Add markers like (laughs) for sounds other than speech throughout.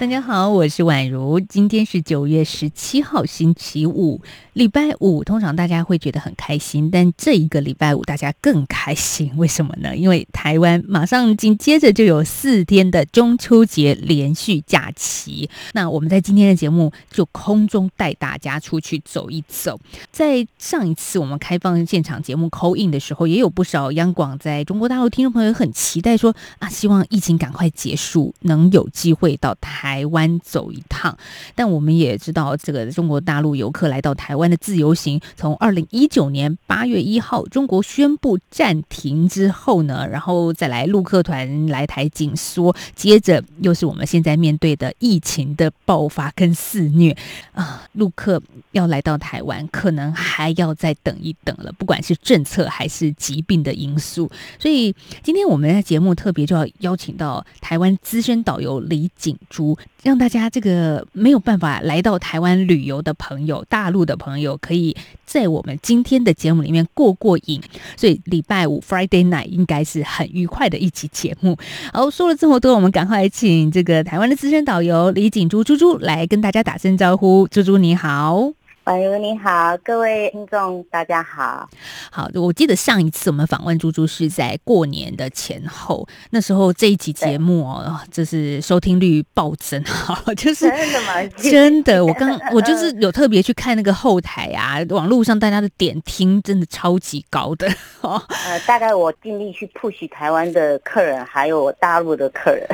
大家好，我是宛如。今天是九月十七号，星期五，礼拜五。通常大家会觉得很开心，但这一个礼拜五大家更开心，为什么呢？因为台湾马上紧接着就有四天的中秋节连续假期。那我们在今天的节目就空中带大家出去走一走。在上一次我们开放现场节目扣印的时候，也有不少央广在中国大陆听众朋友很期待说啊，希望疫情赶快结束，能有机会到台。台湾走一趟，但我们也知道，这个中国大陆游客来到台湾的自由行，从二零一九年八月一号中国宣布暂停之后呢，然后再来陆客团来台紧缩，接着又是我们现在面对的疫情的爆发跟肆虐啊，陆客要来到台湾，可能还要再等一等了，不管是政策还是疾病的因素，所以今天我们的节目特别就要邀请到台湾资深导游李景珠。让大家这个没有办法来到台湾旅游的朋友，大陆的朋友，可以在我们今天的节目里面过过瘾。所以礼拜五 Friday night 应该是很愉快的一期节目。好，说了这么多，我们赶快请这个台湾的资深导游李锦珠猪猪来跟大家打声招呼。猪猪你好。宛如你好，各位听众大家好。好，我记得上一次我们访问猪猪是在过年的前后，那时候这一集节目哦，就是收听率暴增，哈，(laughs) 就是真的吗？真的，我刚 (laughs) 我就是有特别去看那个后台啊，网络上大家的点听真的超级高的。(laughs) 哦呃，大概我尽力去 push 台湾的客人，还有大陆的客人。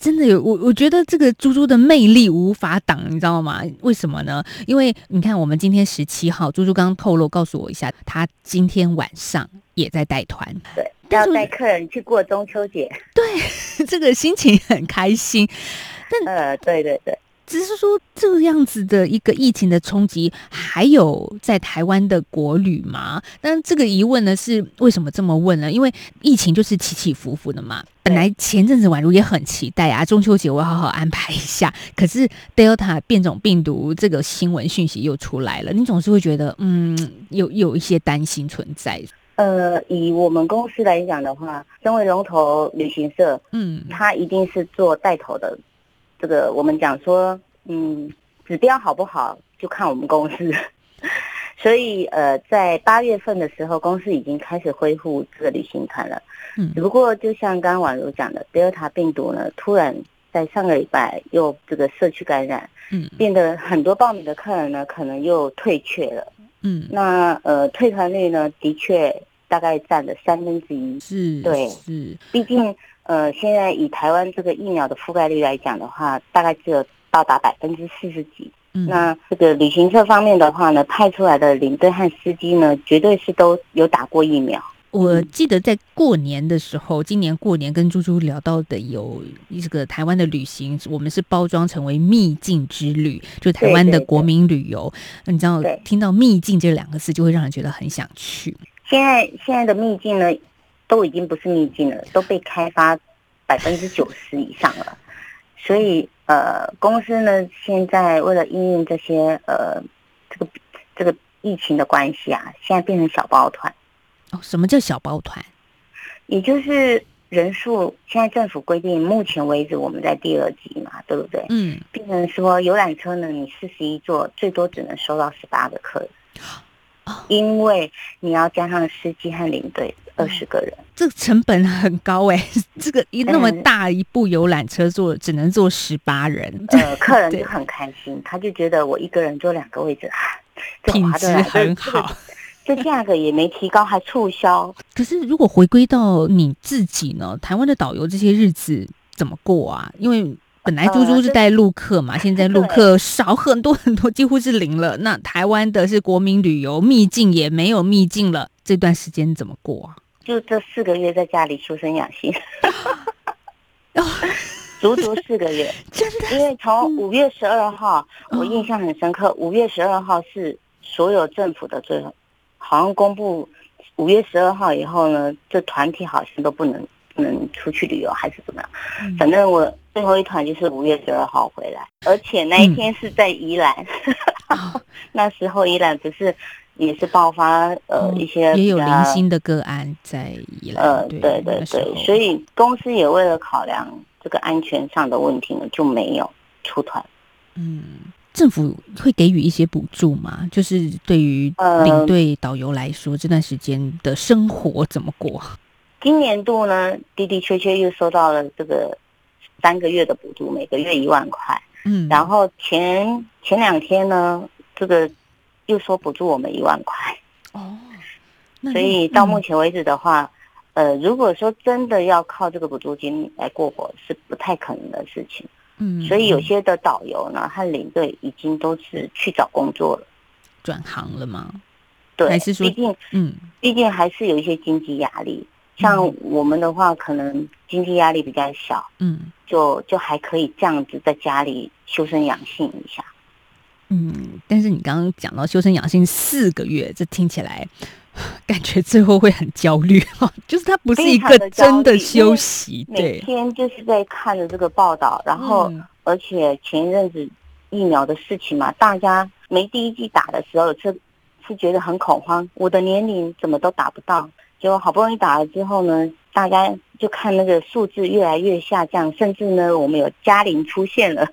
真的有我，我觉得这个猪猪的魅力无法挡，你知道吗？为什么呢？因为你看，我们今天十七号，猪猪刚透露告诉我一下，他今天晚上也在带团，对，要带客人去过中秋节，对，(laughs) 这个心情很开心。但呃，对对对。只是说这样子的一个疫情的冲击，还有在台湾的国旅吗？但这个疑问呢，是为什么这么问呢？因为疫情就是起起伏伏的嘛。本来前阵子宛如也很期待啊，中秋节我要好好安排一下。可是 Delta 变种病毒这个新闻讯息又出来了，你总是会觉得嗯，有有一些担心存在。呃，以我们公司来讲的话，身为龙头旅行社，嗯，它一定是做带头的。这个我们讲说，嗯，指标好不好就看我们公司。(laughs) 所以，呃，在八月份的时候，公司已经开始恢复这个旅行团了。嗯，只不过就像刚刚宛如讲的，德尔塔病毒呢，突然在上个礼拜又这个社区感染，嗯，变得很多报名的客人呢，可能又退却了。嗯，那呃，退团率呢，的确大概占了三分之一。是，对，是，毕竟。呃，现在以台湾这个疫苗的覆盖率来讲的话，大概只有到达百分之四十几。嗯，那这个旅行社方面的话呢，派出来的领队和司机呢，绝对是都有打过疫苗。我记得在过年的时候，今年过年跟猪猪聊到的有这个台湾的旅行，我们是包装成为秘境之旅，就台湾的国民旅游。你知道，听到秘境这两个字，就会让人觉得很想去。现在现在的秘境呢？都已经不是秘境了，都被开发百分之九十以上了。所以，呃，公司呢现在为了应用这些呃这个这个疫情的关系啊，现在变成小包团。哦，什么叫小包团？也就是人数，现在政府规定，目前为止我们在第二级嘛，对不对？嗯。变成说游览车呢，你四十一座，最多只能收到十八个客人。因为你要加上司机和领队。二十个人，这个成本很高哎！这个一那么大一部游览车坐只能坐十八人，呃，客人就很开心，他就觉得我一个人坐两个位置，品质很好，这价格也没提高，还促销。可是如果回归到你自己呢？台湾的导游这些日子怎么过啊？因为本来猪猪是带陆客嘛，现在陆客少很多很多，几乎是零了。那台湾的是国民旅游秘境也没有秘境了，这段时间怎么过啊？就这四个月在家里修身养性 (laughs) (laughs) 足足四个月，(laughs) 真的。因为从五月十二号，我印象很深刻。五月十二号是所有政府的最后，好像公布五月十二号以后呢，这团体好像都不能不能出去旅游，还是怎么样？反正我最后一团就是五月十二号回来，而且那一天是在宜兰，那时候宜兰不是也是爆发呃一些也有零星的个案在宜兰，呃对对对，所以公司也为了考量这个安全上的问题呢，就没有出团。嗯，政府会给予一些补助吗？就是对于领队导游来说，这段时间的生活怎么过？今年度呢，的的确确又收到了这个。三个月的补助，每个月一万块。嗯，然后前前两天呢，这个又说补助我们一万块。哦，所以到目前为止的话，呃，如果说真的要靠这个补助金来过活，是不太可能的事情。嗯，所以有些的导游呢和领队已经都是去找工作了，转行了吗？对，还是说，毕竟，嗯，毕竟还是有一些经济压力。像我们的话，可能经济压力比较小，嗯，就就还可以这样子在家里修身养性一下。嗯，但是你刚刚讲到修身养性四个月，这听起来 (sighs) 感觉最后会很焦虑哈，(laughs) 就是它不是一个真的休息，每天就是在看着这个报道，然后而且前一阵子疫苗的事情嘛，大家没第一季打的时候是是觉得很恐慌，我的年龄怎么都打不到。结果好不容易打了之后呢，大家就看那个数字越来越下降，甚至呢，我们有嘉玲出现了。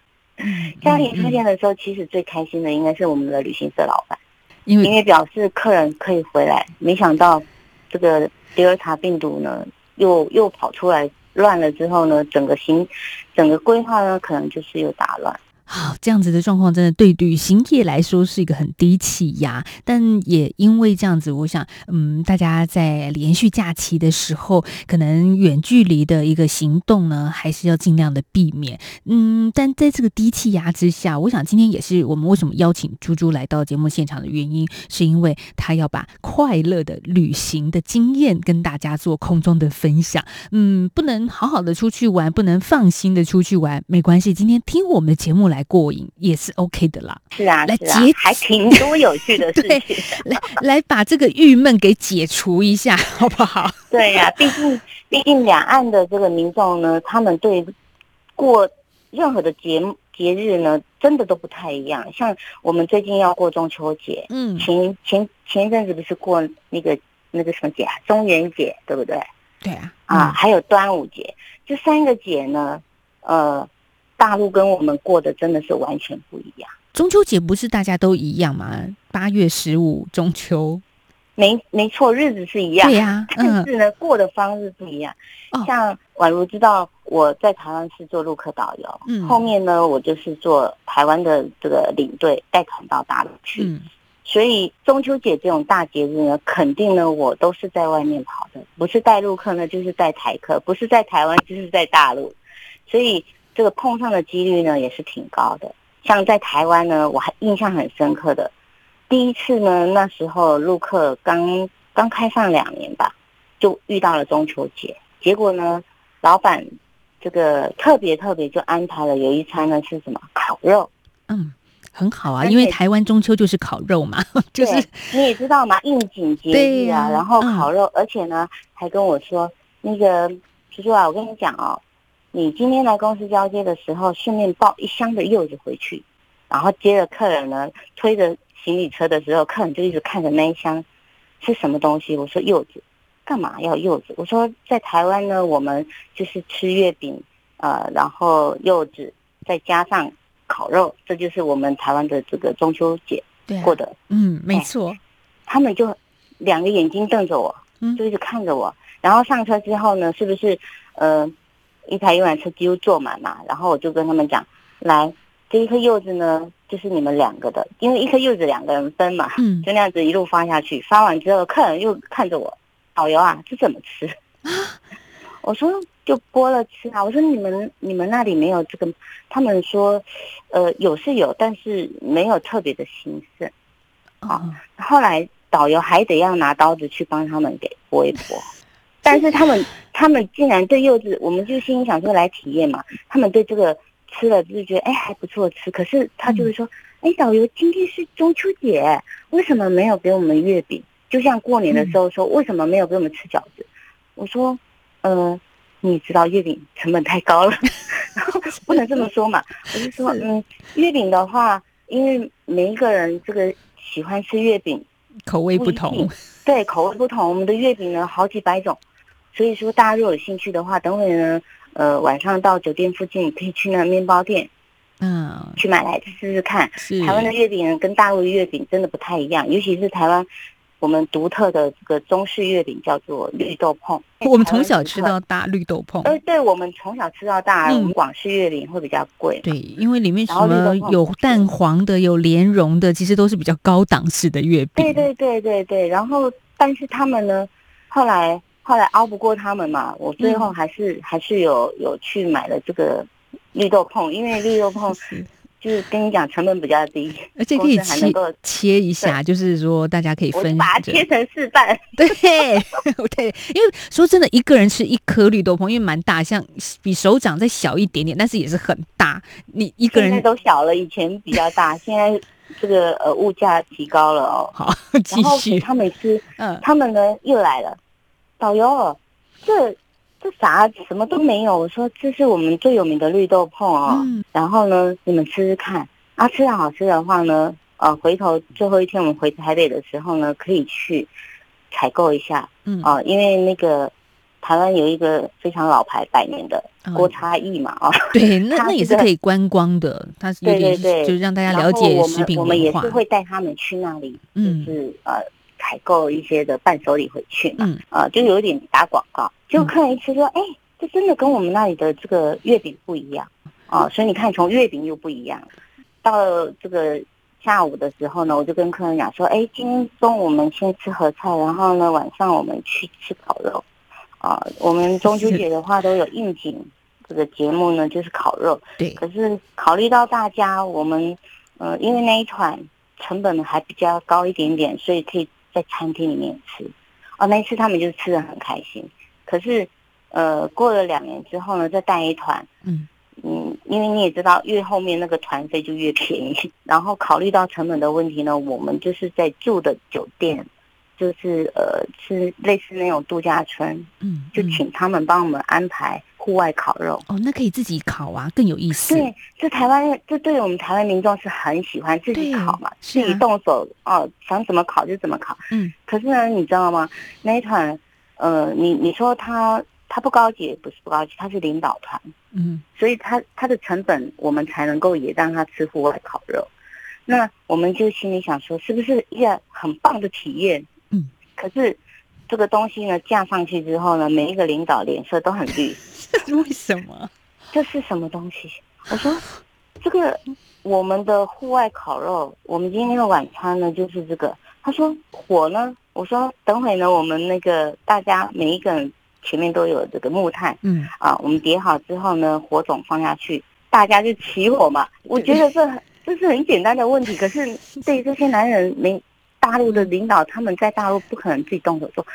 嘉玲出现的时候，其实最开心的应该是我们的旅行社老板，因为因为表示客人可以回来。没想到这个德尔塔病毒呢，又又跑出来乱了之后呢，整个行整个规划呢，可能就是又打乱。好，这样子的状况真的对旅行业来说是一个很低气压，但也因为这样子，我想，嗯，大家在连续假期的时候，可能远距离的一个行动呢，还是要尽量的避免。嗯，但在这个低气压之下，我想今天也是我们为什么邀请猪猪来到节目现场的原因，是因为他要把快乐的旅行的经验跟大家做空中的分享。嗯，不能好好的出去玩，不能放心的出去玩，没关系，今天听我们的节目来。过瘾也是 OK 的啦，是啊，来解还挺多有趣的事情，(laughs) 来 (laughs) 来把这个郁闷给解除一下，(laughs) 好不好？对呀，毕竟毕竟两岸的这个民众呢，他们对过任何的节节日呢，真的都不太一样。像我们最近要过中秋节，嗯，前前前一阵子不是过那个那个什么节啊？中元节，对不对？对啊，啊，还有端午节，这三个节呢，呃。大陆跟我们过的真的是完全不一样。中秋节不是大家都一样吗？八月十五中秋，没没错，日子是一样。对呀，(laughs) 但是呢，过的方式不一样。像宛如知道我在台湾是做陆客导游，嗯，后面呢，我就是做台湾的这个领队带团到大陆去。嗯，所以中秋节这种大节日呢，肯定呢，我都是在外面跑的，不是带陆客呢，就是带台客，不是在台湾就是在大陆，所以。这个碰上的几率呢也是挺高的，像在台湾呢，我还印象很深刻的，第一次呢，那时候陆客刚刚开放两年吧，就遇到了中秋节，结果呢，老板这个特别特别就安排了有一餐呢是什么烤肉，嗯，很好啊，因为台湾中秋就是烤肉嘛，(laughs) 就是你也知道嘛，应景节日啊，然后烤肉，而且呢还跟我说那个叔叔啊，我跟你讲哦。你今天来公司交接的时候，顺便抱一箱的柚子回去，然后接着客人呢推着行李车的时候，客人就一直看着那一箱是什么东西。我说柚子，干嘛要柚子？我说在台湾呢，我们就是吃月饼，呃，然后柚子再加上烤肉，这就是我们台湾的这个中秋节过的。嗯，没错。他们就两个眼睛瞪着我，就一直看着我。然后上车之后呢，是不是呃？一台游览车几乎坐满嘛，然后我就跟他们讲，来，这一颗柚子呢，就是你们两个的，因为一颗柚子两个人分嘛，嗯，就那样子一路发下去，发完之后，客人又看着我，导游啊，这怎么吃？我说就剥了吃啊，我说你们你们那里没有这个，他们说，呃，有是有，但是没有特别的兴盛，啊，后来导游还得要拿刀子去帮他们给剥一剥。但是他们，(laughs) 他们竟然对柚子，我们就心里想说来体验嘛。他们对这个吃了就是觉得哎还不错吃，可是他就会说，哎导游今天是中秋节，为什么没有给我们月饼？就像过年的时候说为什么没有给我们吃饺子？我说，呃，你知道月饼成本太高了，(laughs) 然后不能这么说嘛。我就说，嗯，月饼的话，因为每一个人这个喜欢吃月饼，口味不同，对，口味不同。我们的月饼呢，好几百种，所以说大家如果有兴趣的话，等会呢，呃，晚上到酒店附近，可以去那面包店，嗯，去买来试试看。台湾的月饼跟大陆的月饼真的不太一样，尤其是台湾。我们独特的这个中式月饼叫做绿豆碰。我们从小吃到大绿豆碰。呃，对，我们从小吃到大。我们广式月饼会比较贵。对，因为里面什么有蛋黄的，有莲蓉的，其实都是比较高档式的月饼。对对对对对。然后，但是他们呢，后来后来熬不过他们嘛，我最后还是还是有有去买了这个绿豆碰，因为绿豆碰。(laughs) 就是跟你讲，成本比较低，而且可以切切一下，就是说大家可以分，把它切成四瓣。(laughs) 对，对，因为说真的，一个人吃一颗绿豆碰，因为蛮大，像比手掌再小一点点，但是也是很大。你一个人现在都小了，以前比较大，现在这个呃物价提高了哦。好，继续。他每次，嗯，他们呢又来了，导游，这。这啥什么都没有，我说这是我们最有名的绿豆碰哦，然后呢，你们吃吃看，啊，吃的好吃的话呢，呃，回头最后一天我们回台北的时候呢，可以去采购一下，嗯，啊，因为那个台湾有一个非常老牌百年的郭差异嘛，啊，对，那 (laughs) 那也是可以观光的，它是对对对，就是让大家了解食品文化。我们也是会带他们去那里，就是呃。采购一些的伴手礼回去嘛，啊，就有点打广告。就客人一吃说，哎，这真的跟我们那里的这个月饼不一样啊！所以你看，从月饼又不一样。到这个下午的时候呢，我就跟客人讲说，哎，今天中午我们先吃合菜，然后呢晚上我们去吃烤肉。啊，我们中秋节的话都有应景这个节目呢，就是烤肉。对。可是考虑到大家，我们呃，因为那一款成本还比较高一点点，所以可以。在餐厅里面吃，哦，那一次他们就吃的很开心。可是，呃，过了两年之后呢，再带一团，嗯嗯，因为你也知道，越后面那个团费就越便宜。然后考虑到成本的问题呢，我们就是在住的酒店。就是呃，是类似那种度假村，嗯，就请他们帮我们安排户外烤肉。哦，那可以自己烤啊，更有意思。对，这台湾，这对我们台湾民众是很喜欢自己烤嘛，自己动手哦，想怎么烤就怎么烤。嗯。可是呢，你知道吗？那一团，呃，你你说他他不高级，不是不高级，他是领导团。嗯。所以他他的成本，我们才能够也让他吃户外烤肉。那我们就心里想说，是不是一个很棒的体验？嗯可是，这个东西呢，架上去之后呢，每一个领导脸色都很绿。(laughs) 为什么？这是什么东西？我说，这个我们的户外烤肉，我们今天的晚餐呢就是这个。他说火呢？我说等会呢，我们那个大家每一个人前面都有这个木炭，嗯啊，我们叠好之后呢，火种放下去，大家就起火嘛。我觉得这这是很简单的问题，可是对这些男人没。大陆的领导他们在大陆不可能自己动手做，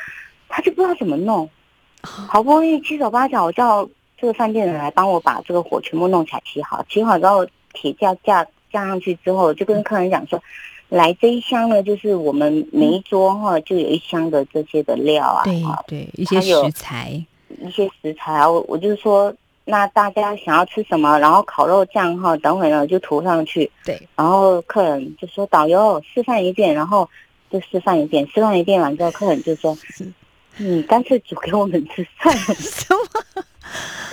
他就不知道怎么弄，好不容易七手八脚叫这个饭店的人来帮我把这个火全部弄起来，起好，起好之后铁架架架上去之后，就跟客人讲说，来这一箱呢，就是我们每一桌哈就有一箱的这些的料啊，对对，一些食材，一些食材啊，我我就是说。那大家想要吃什么？然后烤肉酱哈，等会呢就涂上去。对。然后客人就说：“导游示范一遍。”然后就示范一遍，示范一遍完之后，客人就说：“你干脆煮给我们吃算了。(laughs) ”什么？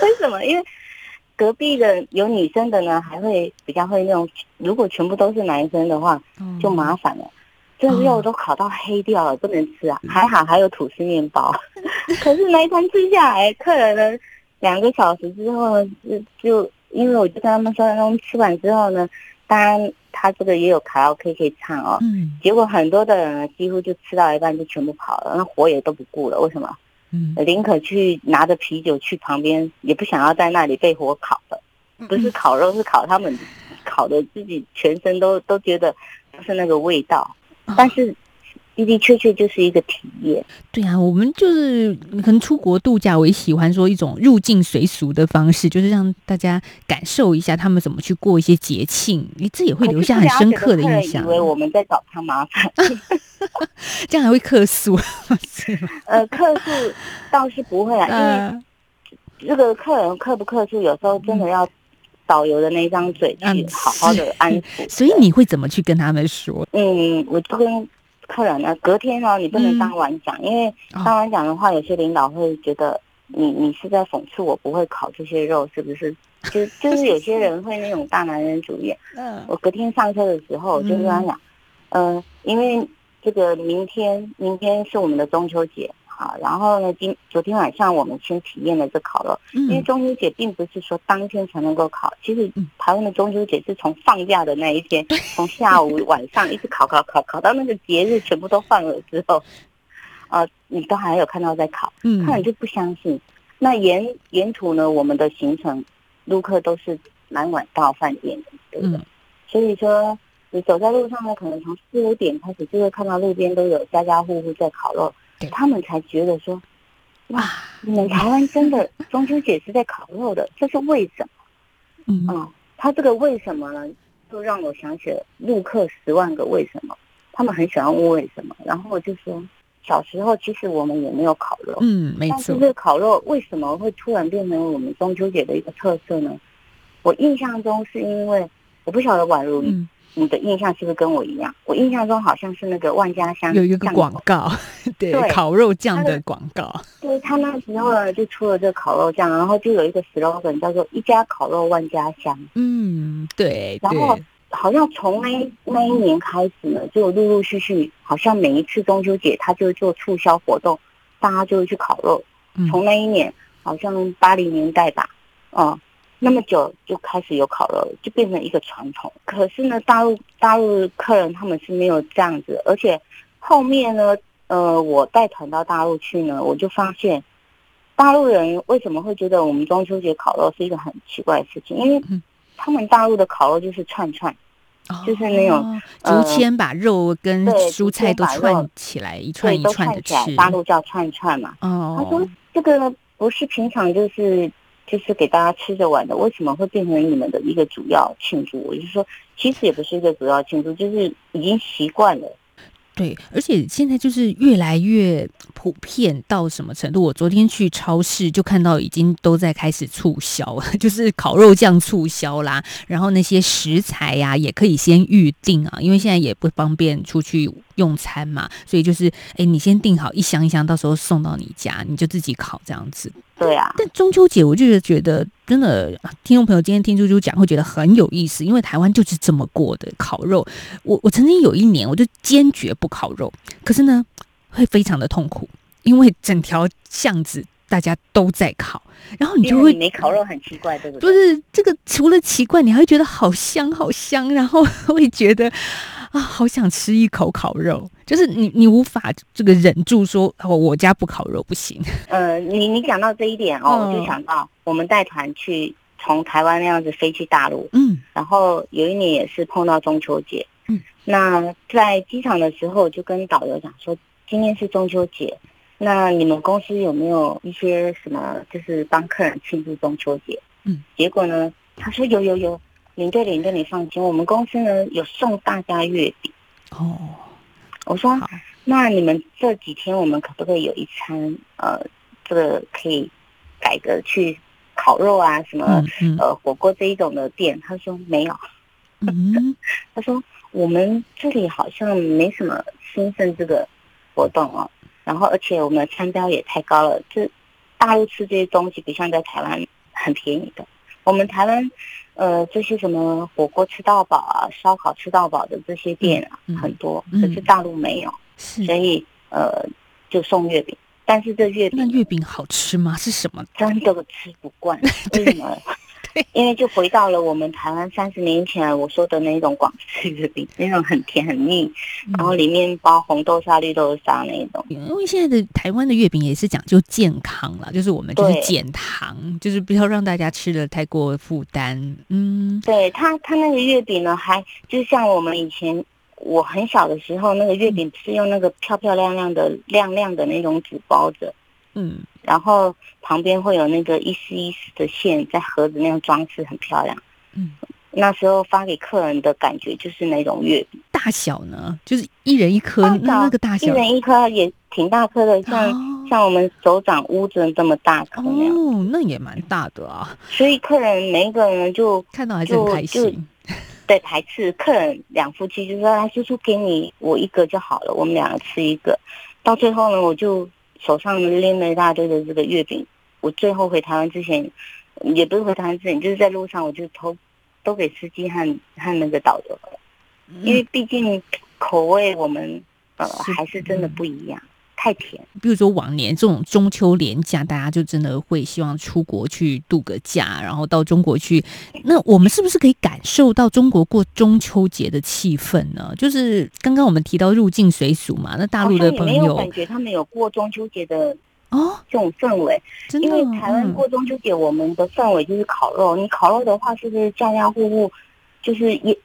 为什么？因为隔壁的有女生的呢，还会比较会用。如果全部都是男生的话，就麻烦了。这肉都烤到黑掉了，不能吃啊！还好还有吐司面包。(laughs) 可是那一餐吃下来，客人呢？两个小时之后，就就因为我就跟他们说，他们吃完之后呢，当然他这个也有卡拉 OK 可以唱哦。嗯。结果很多的人几乎就吃到一半就全部跑了，那火也都不顾了。为什么？嗯。宁可去拿着啤酒去旁边，也不想要在那里被火烤了。不是烤肉，是烤他们烤的自己全身都都觉得不是那个味道，但是。的的确确就是一个体验。对啊，我们就是可能出国度假，我也喜欢说一种入境随俗的方式，就是让大家感受一下他们怎么去过一些节庆。诶，这也会留下很深刻的印象。以为我们在找他麻烦，(laughs) 这样还会客诉？(laughs) (laughs) 呃，客诉倒是不会啊，因为这个客人客不客诉，有时候真的要导游的那张嘴去好好的安抚。所以你会怎么去跟他们说？嗯，我就跟客人呢，隔天哦，你不能当晚讲，因为当晚讲的话，有些领导会觉得你你是在讽刺我不会烤这些肉，是不是？就就是有些人会那种大男人主义。(laughs) 嗯，我隔天上车的时候，我就跟他讲，嗯，因为这个明天明天是我们的中秋节。好，然后呢？今昨天晚上我们先体验了这烤肉，因为中秋节并不是说当天才能够烤，其实台湾的中秋节是从放假的那一天，从下午晚上一直烤烤烤烤到那个节日全部都放了之后，呃，你都还有看到在烤，客人就不相信。那沿沿途呢，我们的行程路客都是蛮晚到饭店的，对不对？所以说你走在路上呢，可能从四五点开始就会看到路边都有家家户户在烤肉。他们才觉得说，哇，你们台湾真的中秋节是在烤肉的，(laughs) 这是为什么？嗯，他这个为什么呢？就让我想起了陆客十万个为什么，他们很喜欢问为什么。然后我就说，小时候其实我们也没有烤肉，嗯，没错。但是这个烤肉为什么会突然变成我们中秋节的一个特色呢？我印象中是因为我不晓得宛如。你的印象是不是跟我一样？我印象中好像是那个万家香有一个广告，(laughs) 对烤肉酱的广告。对他那时候呢，就出了这个烤肉酱，然后就有一个 slogan 叫做“一家烤肉万家香”。嗯，对。然后好像从那那一年开始呢，就陆陆续续，好像每一次中秋节他就做促销活动，大家就会去烤肉。从那一年，好像八零年代吧，嗯。那么久就开始有烤肉，就变成一个传统。可是呢，大陆大陆客人他们是没有这样子，而且后面呢，呃，我带团到大陆去呢，我就发现大陆人为什么会觉得我们中秋节烤肉是一个很奇怪的事情？因为他们大陆的烤肉就是串串，就是那种竹签把肉跟蔬菜都串起来一串一串的吃。大陆叫串串嘛。哦，他说这个不是平常就是。就是给大家吃着玩的，为什么会变成你们的一个主要庆祝？我就说，其实也不是一个主要庆祝，就是已经习惯了。对，而且现在就是越来越普遍到什么程度？我昨天去超市就看到已经都在开始促销，(laughs) 就是烤肉酱促销啦，然后那些食材呀也可以先预定啊，因为现在也不方便出去用餐嘛，所以就是哎，你先订好一箱一箱，到时候送到你家，你就自己烤这样子。对啊，但中秋节我就是觉得真的，听众朋友今天听猪猪讲会觉得很有意思，因为台湾就是这么过的烤肉。我我曾经有一年我就坚决不烤肉，可是呢会非常的痛苦，因为整条巷子大家都在烤，然后你就会没烤肉很奇怪，对不对？不是这个除了奇怪，你还会觉得好香好香，然后 (laughs) 会觉得。啊，好想吃一口烤肉，就是你，你无法这个忍住说，哦，我家不烤肉不行。(laughs) 呃，你你讲到这一点哦，我就想到我们带团去从台湾那样子飞去大陆，嗯，然后有一年也是碰到中秋节，嗯，那在机场的时候就跟导游讲说，今天是中秋节，那你们公司有没有一些什么，就是帮客人庆祝中秋节？嗯，结果呢，他说有有有。领队，领队，你放心，我们公司呢有送大家月饼。哦，我说，那你们这几天我们可不可以有一餐？呃，这个可以改革去烤肉啊，什么呃火锅这一种的店？他说没有。嗯，(laughs) 他说我们这里好像没什么兴盛这个活动哦。然后，而且我们的餐标也太高了，这大陆吃这些东西不像在台湾很便宜的。我们台湾。呃，这些什么火锅吃到饱啊，烧烤吃到饱的这些店啊，很多，可是大陆没有，所以呃，就送月饼。但是这月饼，那月饼好吃吗？是什么？真的吃不惯，(laughs) 为什么？因为就回到了我们台湾三十年前我说的那种广式月饼，那种很甜很腻，然后里面包红豆沙、绿豆沙那种。因为现在的台湾的月饼也是讲究健康了，就是我们就是减糖，就是不要让大家吃的太过负担。嗯，对他他那个月饼呢，还就像我们以前我很小的时候，那个月饼是用那个漂漂亮亮的亮亮的那种纸包着。嗯，然后旁边会有那个一丝一丝的线在盒子那样装饰，很漂亮。嗯，那时候发给客人的感觉就是那种月饼大小呢，就是一人一颗，那那个大小，一人一颗也挺大颗的，像像我们手掌乌子这么大颗那样。哦，那也蛮大的啊。所以客人每一个人就看到还是很开心。对，排斥客人两夫妻就说：“来，叔叔给你我一个就好了，我们两个吃一个。”到最后呢，我就手上拎了一大堆的这个月饼。我最后回台湾之前，也不是回台湾之前，就是在路上我就偷都给司机和和那个导游了，因为毕竟口味我们呃还是真的不一样。太甜。比如说往年这种中秋连假，大家就真的会希望出国去度个假，然后到中国去。那我们是不是可以感受到中国过中秋节的气氛呢？就是刚刚我们提到入境随俗嘛，那大陆的朋友感觉他们有过中秋节的哦这种氛围。因为台湾过中秋节，我们的氛围就是烤肉。你烤肉的话，是不是家家户户就是烟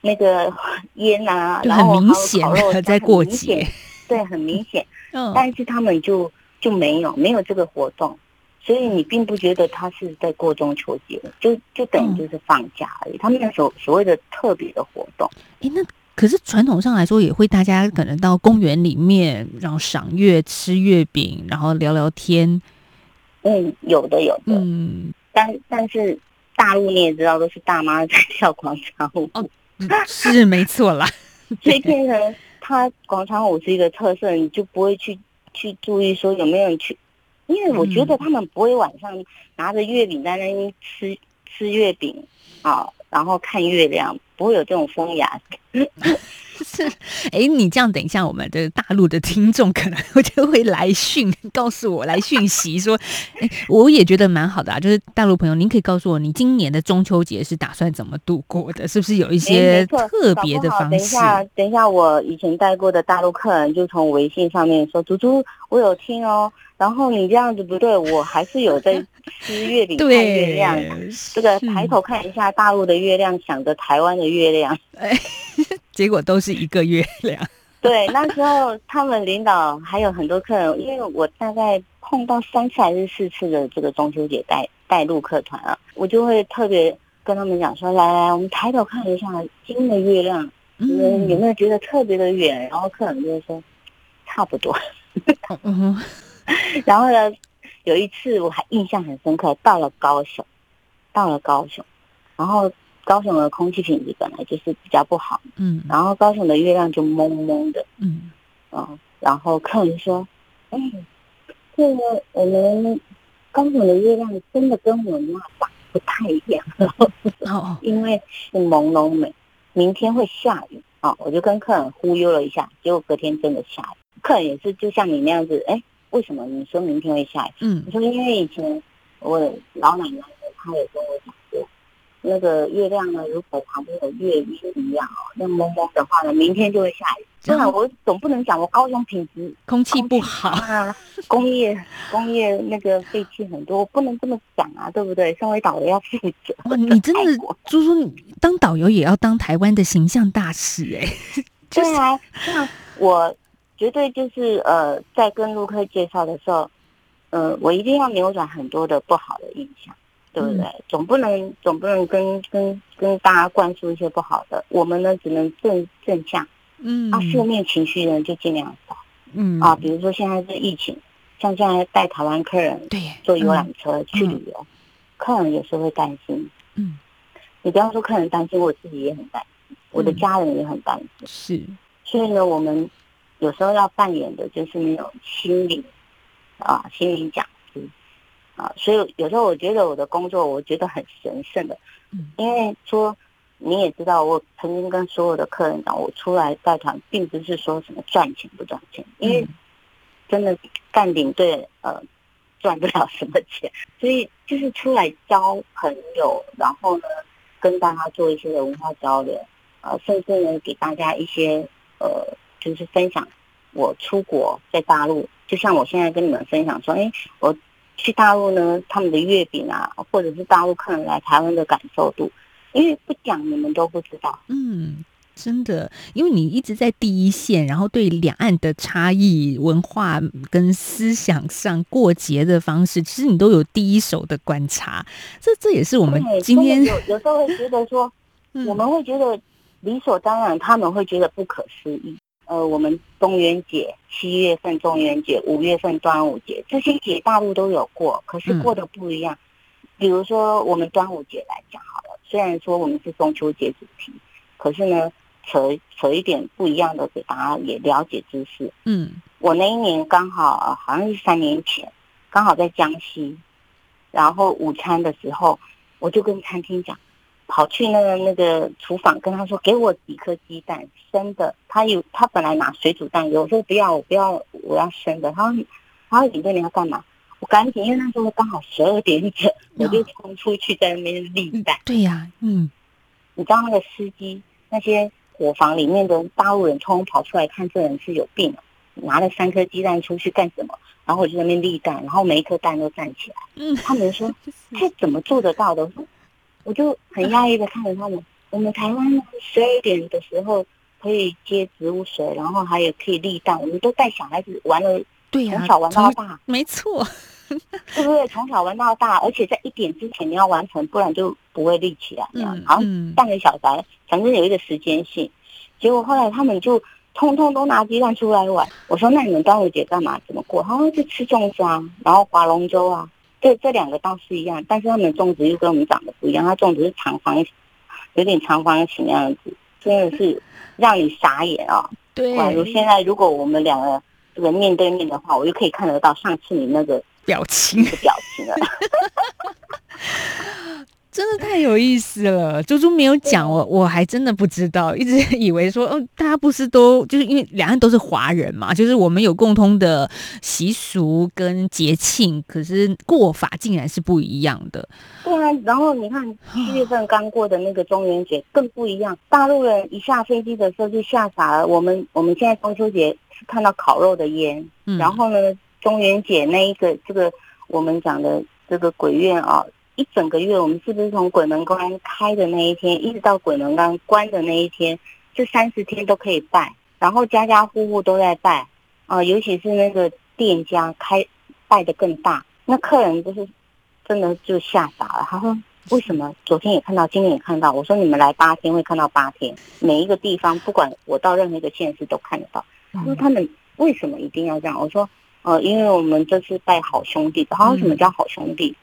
那个烟啊？然后明显在过节，对，很明显。但是他们就就没有没有这个活动，所以你并不觉得他是在过中秋节，就就等于就是放假而已。他们所所谓的特别的活动，哎，那可是传统上来说，也会大家可能到公园里面，然后赏月、吃月饼，然后聊聊天。嗯，有的有的。嗯，但但是大陆你也知道，都是大妈在跳广场舞。哦，是没错啦。所以变成。它广场舞是一个特色，你就不会去去注意说有没有人去，因为我觉得他们不会晚上拿着月饼在那边吃吃月饼啊，然后看月亮，不会有这种风雅。是，(laughs) 哎，你这样等一下，我们的大陆的听众可能就会来讯告诉我，来讯息说，哎，我也觉得蛮好的啊。就是大陆朋友，您可以告诉我，你今年的中秋节是打算怎么度过的？是不是有一些特别的方式？等一下，等一下，我以前带过的大陆客人就从微信上面说：“猪猪，我有听哦。”然后你这样子不对，我还是有在吃 (laughs) 月饼看月亮。(laughs) 这个抬头看一下大陆的月亮，想着台湾的月亮，(laughs) 哎，结果都是一个月亮。对，那时候他们领导还有很多客人，因为我大概碰到三次还是四次的这个中秋节带带路客团啊，我就会特别跟他们讲说：来来，我们抬头看一下今的月亮，嗯，有没有觉得特别的远？然后客人就会说差不多。嗯。(laughs) 然后呢，有一次我还印象很深刻，到了高雄，到了高雄，然后高雄的空气品质本来就是比较不好，嗯，然后高雄的月亮就蒙蒙的，嗯，啊，然后客人说，哎，这个我们高雄的月亮真的跟我们那大不太一样，(laughs) 哦，(laughs) 因为是朦胧美，明天会下雨啊，我就跟客人忽悠了一下，结果隔天真的下雨，客人也是就像你那样子，哎。为什么你说明天会下雨？嗯，你说因为以前我老奶奶她也跟我讲过，那个月亮呢，如果旁边有月晕一样哦，那蒙蒙的话呢，明天就会下雨。那我总不能讲我高雄品质空气不好啊，工业工业那个废气很多，不能这么讲啊，对不对？身为导游要负责。哇，你真的猪猪当导游也要当台湾的形象大使哎。(laughs) 对啊，像我。绝对就是呃，在跟陆客介绍的时候，呃，我一定要扭转很多的不好的印象，对不对？总不能总不能跟跟跟大家灌输一些不好的，我们呢只能正正向，嗯，啊，负面情绪呢就尽量少，嗯，啊，比如说现在是疫情，像现在带台湾客人对。坐游览车去旅游，客人有时候会担心，嗯，你不要说客人担心，我自己也很担心，我的家人也很担心，是，所以呢，我们。有时候要扮演的就是那种心理啊，心理讲师啊，所以有时候我觉得我的工作，我觉得很神圣的，因为说你也知道，我曾经跟所有的客人讲，我出来带团，并不是说什么赚钱不赚钱，因为真的干领队呃赚不了什么钱，(laughs) 所以就是出来交朋友，然后呢跟大家做一些的文化交流，呃，甚至呢给大家一些呃。就是分享我出国在大陆，就像我现在跟你们分享说，哎，我去大陆呢，他们的月饼啊，或者是大陆客人来台湾的感受度，因为不讲你们都不知道。嗯，真的，因为你一直在第一线，然后对两岸的差异、文化跟思想上过节的方式，其实你都有第一手的观察。这这也是我们今天有有时候会觉得说，(laughs) 我们会觉得理所当然，他们会觉得不可思议。呃，我们中元节七月份中元节，五月份端午节这些节大陆都有过，可是过得不一样。比如说我们端午节来讲好了，虽然说我们是中秋节主题，可是呢，扯扯一点不一样的给大家也了解知识。嗯，我那一年刚好好像是三年前，刚好在江西，然后午餐的时候，我就跟餐厅讲。跑去那个那个厨房跟他说：“给我几颗鸡蛋生的。”他有他本来拿水煮蛋，有时候不要，我不要，我要生的。他说：“他说你这你要干嘛？”我赶紧，因为那时候刚好十二点整，(laughs) 我就冲出去在那边立蛋。对呀，嗯，你知道那个司机那些伙房里面的大陆人冲跑出来看，这人是有病，拿了三颗鸡蛋出去干什么？然后我就在那边立蛋，然后每一颗蛋都站起来。嗯，他们说 (laughs) 这怎么做得到的？说。我就很压抑的看着他们。我们台湾十二点的时候可以接植物水，然后还有可以立蛋。我们都带小孩子玩了，对呀，从小玩到大，没错，对 (laughs) 不对？从小玩到大，而且在一点之前你要完成，不然就不会立起来。嗯，好，半个小时，反正有一个时间性。结果后来他们就通通都拿鸡蛋出来玩。我说：“那你们端午节干嘛？怎么过？”他说：“就吃粽子啊，然后划龙舟啊。”这这两个倒是一样，但是他们的粽子又跟我们长得不一样。它种植是长方形，有点长方形的样子，真的是让你傻眼啊！对，假如现在如果我们两个这个面对面的话，我就可以看得到上次你那个表情的表情了。(laughs) 真的太有意思了，猪猪没有讲我，我还真的不知道，一直以为说，嗯，大家不是都就是因为两岸都是华人嘛，就是我们有共通的习俗跟节庆，可是过法竟然是不一样的。对啊，然后你看七月份刚过的那个中元节更不一样，大陆人一下飞机的时候就吓傻了。我们我们现在中秋节是看到烤肉的烟，然后呢，中元节那一个这个我们讲的这个鬼月啊。一整个月，我们是不是从鬼门关开的那一天，一直到鬼门关关的那一天，这三十天都可以拜，然后家家户户都在拜，啊，尤其是那个店家开拜的更大，那客人就是真的就吓傻了。他说：“为什么昨天也看到，今天也看到？”我说：“你们来八天会看到八天，每一个地方，不管我到任何一个县市都看得到。”他说：“他们为什么一定要这样？”我说：“呃，因为我们这是拜好兄弟。”他说：“什么叫好兄弟？”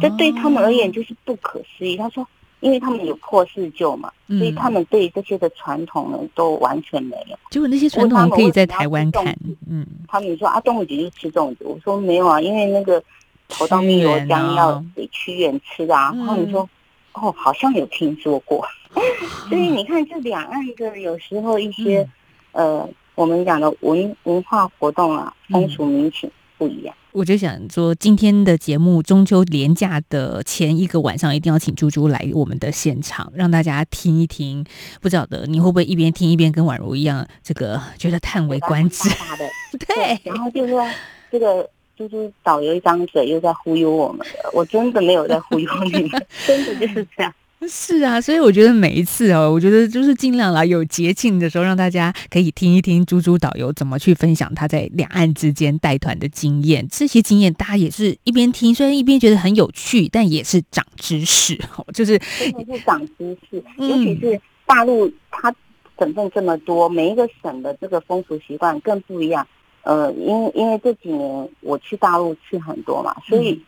这对他们而言就是不可思议。他说，因为他们有破四旧嘛，所以他们对这些的传统呢都完全没有。结果那些传统可以在台湾看。嗯，他们说啊，端午节就吃粽子。我说没有啊，因为那个头到汨罗江要给屈原吃啊。他们说哦，好像有听说过。(laughs) 所以你看，这两岸的有时候一些呃，我们讲的文文化活动啊，风俗民情不一样。我就想说，今天的节目中秋连假的前一个晚上，一定要请猪猪来我们的现场，让大家听一听。不晓得你会不会一边听一边跟宛如一样，这个觉得叹为观止。(laughs) 对，然后就是说，这个猪猪导游一张嘴又在忽悠我们了，我真的没有在忽悠你们，(laughs) 真的就是这样。是啊，所以我觉得每一次哦，我觉得就是尽量啦，有节庆的时候，让大家可以听一听猪猪导游怎么去分享他在两岸之间带团的经验。这些经验大家也是一边听，虽然一边觉得很有趣，但也是长知识哦。就是真的是长知识，尤其是大陆，它省份这么多，每一个省的这个风俗习惯更不一样。呃，因为因为这几年我去大陆去很多嘛，所以。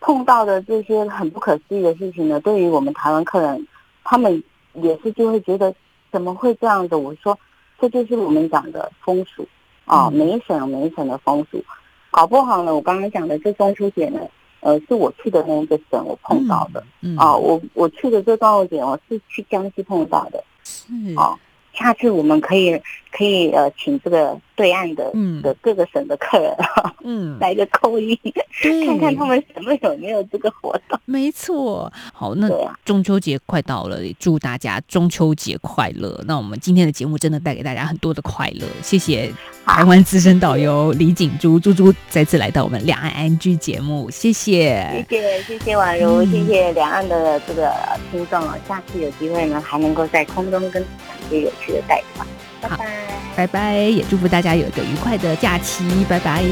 碰到的这些很不可思议的事情呢，对于我们台湾客人，他们也是就会觉得怎么会这样子？我说这就是我们讲的风俗啊，每一省有每一省的风俗，搞不好呢，我刚刚讲的这中秋节呢，呃，是我去的那一个省我碰到的。啊，我我去的这端午节我是去江西碰到的，是。啊。下次我们可以可以呃，请这个对岸的的各个省的客人嗯，(laughs) 来个扣一，(laughs) 看看他们省份有没有这个活动。没错，好，那中秋节快到了，也祝大家中秋节快乐。那我们今天的节目真的带给大家很多的快乐，谢谢台湾资深导游李景珠猪猪再次来到我们两岸安居节目，谢谢，谢谢谢谢宛如，谢谢两岸的这个听众啊，下次有机会呢，还能够在空中跟也有趣。的带团，拜拜，拜拜，也祝福大家有一个愉快的假期，拜拜。